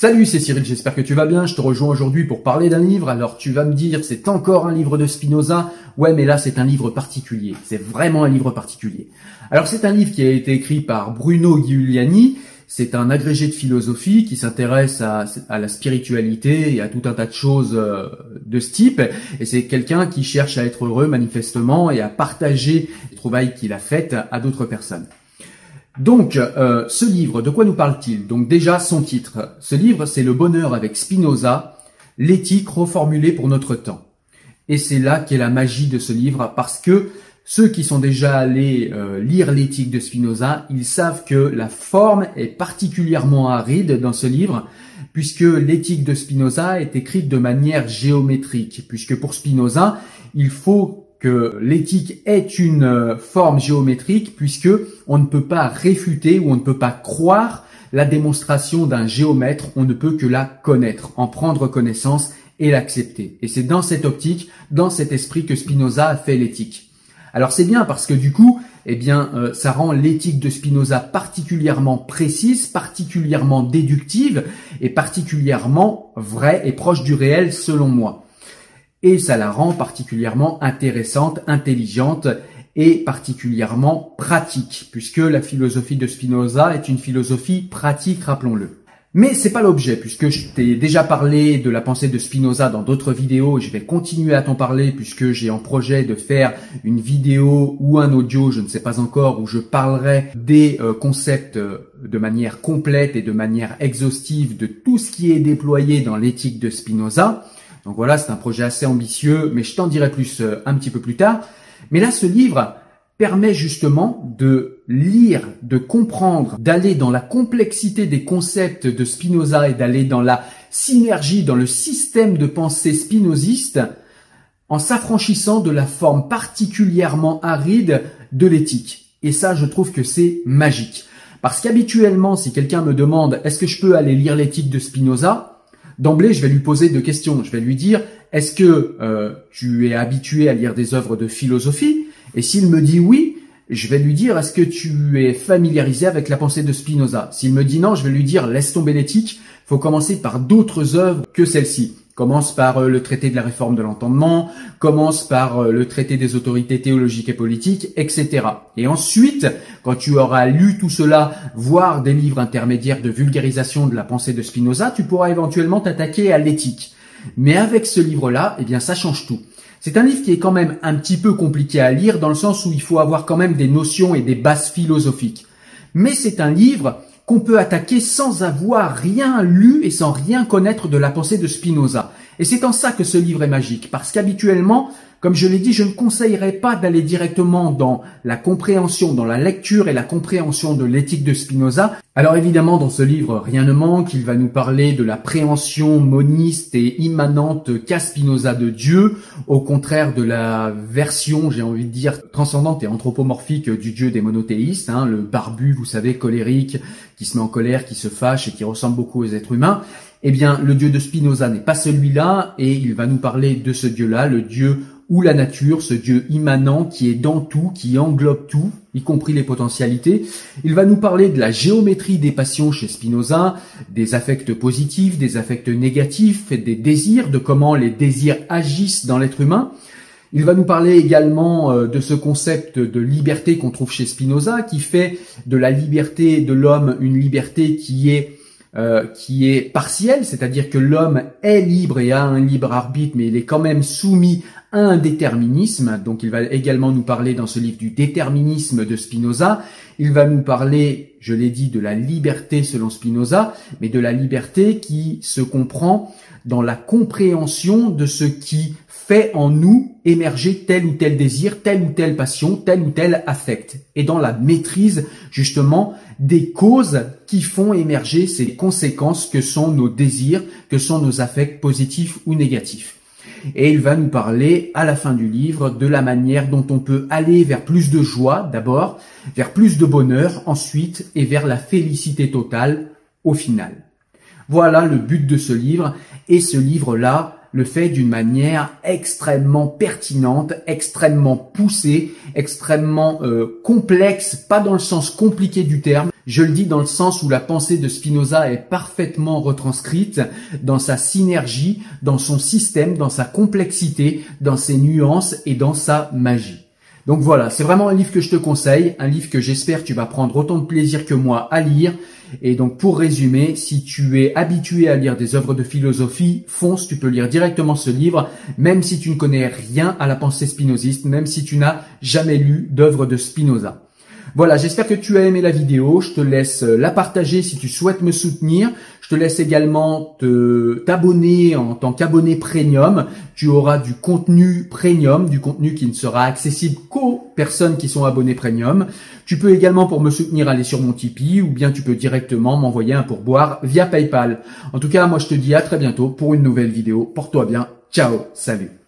Salut, c'est Cyril, j'espère que tu vas bien. Je te rejoins aujourd'hui pour parler d'un livre. Alors tu vas me dire, c'est encore un livre de Spinoza. Ouais, mais là c'est un livre particulier. C'est vraiment un livre particulier. Alors c'est un livre qui a été écrit par Bruno Giuliani. C'est un agrégé de philosophie qui s'intéresse à, la spiritualité et à tout un tas de choses euh, de ce type. Et c'est quelqu'un qui cherche à être heureux manifestement et à partager les trouvailles qu'il a faites à d'autres personnes. Donc, euh, ce livre, de quoi nous parle-t-il? Donc déjà, son titre. Ce livre, c'est Le bonheur avec Spinoza, l'éthique reformulée pour notre temps. Et c'est là qu'est la magie de ce livre, parce que ceux qui sont déjà allés euh, lire l'éthique de Spinoza, ils savent que la forme est particulièrement aride dans ce livre, puisque l'éthique de Spinoza est écrite de manière géométrique, puisque pour Spinoza, il faut que l'éthique est une euh, forme géométrique puisque on ne peut pas réfuter ou on ne peut pas croire la démonstration d'un géomètre, on ne peut que la connaître, en prendre connaissance et l'accepter. Et c'est dans cette optique, dans cet esprit que Spinoza a fait l'éthique. Alors c'est bien parce que du coup, eh bien, euh, ça rend l'éthique de Spinoza particulièrement précise, particulièrement déductive et particulièrement vraie et proche du réel selon moi et ça la rend particulièrement intéressante, intelligente et particulièrement pratique, puisque la philosophie de Spinoza est une philosophie pratique, rappelons-le. Mais c'est pas l'objet, puisque je t'ai déjà parlé de la pensée de Spinoza dans d'autres vidéos, et je vais continuer à t'en parler puisque j'ai en projet de faire une vidéo ou un audio, je ne sais pas encore, où je parlerai des euh, concepts euh, de manière complète et de manière exhaustive de tout ce qui est déployé dans l'éthique de Spinoza. Donc voilà, c'est un projet assez ambitieux, mais je t'en dirai plus euh, un petit peu plus tard. Mais là, ce livre permet justement de lire, de comprendre, d'aller dans la complexité des concepts de Spinoza et d'aller dans la synergie, dans le système de pensée spinoziste, en s'affranchissant de la forme particulièrement aride de l'éthique. Et ça, je trouve que c'est magique. Parce qu'habituellement, si quelqu'un me demande est-ce que je peux aller lire l'éthique de Spinoza, d'emblée, je vais lui poser deux questions. Je vais lui dire, est-ce que euh, tu es habitué à lire des œuvres de philosophie? Et s'il me dit oui, je vais lui dire, est-ce que tu es familiarisé avec la pensée de Spinoza? S'il me dit non, je vais lui dire, laisse tomber l'éthique, faut commencer par d'autres œuvres que celle-ci. Commence par euh, le traité de la réforme de l'entendement, commence par euh, le traité des autorités théologiques et politiques, etc. Et ensuite, quand tu auras lu tout cela, voire des livres intermédiaires de vulgarisation de la pensée de Spinoza, tu pourras éventuellement t'attaquer à l'éthique. Mais avec ce livre-là, eh bien, ça change tout. C'est un livre qui est quand même un petit peu compliqué à lire dans le sens où il faut avoir quand même des notions et des bases philosophiques. Mais c'est un livre qu'on peut attaquer sans avoir rien lu et sans rien connaître de la pensée de Spinoza. Et c'est en ça que ce livre est magique, parce qu'habituellement, comme je l'ai dit, je ne conseillerais pas d'aller directement dans la compréhension, dans la lecture et la compréhension de l'éthique de Spinoza. Alors évidemment, dans ce livre, rien ne manque. Il va nous parler de la préhension moniste et immanente qu'a Spinoza de Dieu, au contraire de la version, j'ai envie de dire, transcendante et anthropomorphique du Dieu des monothéistes, hein, le barbu, vous savez, colérique, qui se met en colère, qui se fâche et qui ressemble beaucoup aux êtres humains. Eh bien, le Dieu de Spinoza n'est pas celui-là, et il va nous parler de ce Dieu-là, le Dieu ou la nature, ce Dieu immanent qui est dans tout, qui englobe tout, y compris les potentialités. Il va nous parler de la géométrie des passions chez Spinoza, des affects positifs, des affects négatifs, des désirs, de comment les désirs agissent dans l'être humain. Il va nous parler également euh, de ce concept de liberté qu'on trouve chez Spinoza, qui fait de la liberté de l'homme une liberté qui est euh, qui est partielle, c'est-à-dire que l'homme est libre et a un libre arbitre, mais il est quand même soumis à un déterminisme. Donc il va également nous parler dans ce livre du déterminisme de Spinoza. Il va nous parler, je l'ai dit, de la liberté selon Spinoza, mais de la liberté qui se comprend dans la compréhension de ce qui fait en nous émerger tel ou tel désir, telle ou telle passion, tel ou tel affect, et dans la maîtrise justement des causes qui font émerger ces conséquences que sont nos désirs, que sont nos affects positifs ou négatifs. Et il va nous parler à la fin du livre de la manière dont on peut aller vers plus de joie d'abord, vers plus de bonheur ensuite et vers la félicité totale au final. Voilà le but de ce livre et ce livre-là le fait d'une manière extrêmement pertinente, extrêmement poussée, extrêmement euh, complexe, pas dans le sens compliqué du terme, je le dis dans le sens où la pensée de Spinoza est parfaitement retranscrite dans sa synergie, dans son système, dans sa complexité, dans ses nuances et dans sa magie. Donc voilà, c'est vraiment un livre que je te conseille, un livre que j'espère tu vas prendre autant de plaisir que moi à lire. Et donc pour résumer, si tu es habitué à lire des œuvres de philosophie, fonce, tu peux lire directement ce livre, même si tu ne connais rien à la pensée spinoziste, même si tu n'as jamais lu d'œuvres de Spinoza. Voilà, j'espère que tu as aimé la vidéo. Je te laisse euh, la partager si tu souhaites me soutenir. Je te laisse également t'abonner en tant qu'abonné premium. Tu auras du contenu premium, du contenu qui ne sera accessible qu'aux personnes qui sont abonnées premium. Tu peux également pour me soutenir aller sur mon Tipeee ou bien tu peux directement m'envoyer un pourboire via PayPal. En tout cas, moi je te dis à très bientôt pour une nouvelle vidéo. Porte-toi bien. Ciao, salut.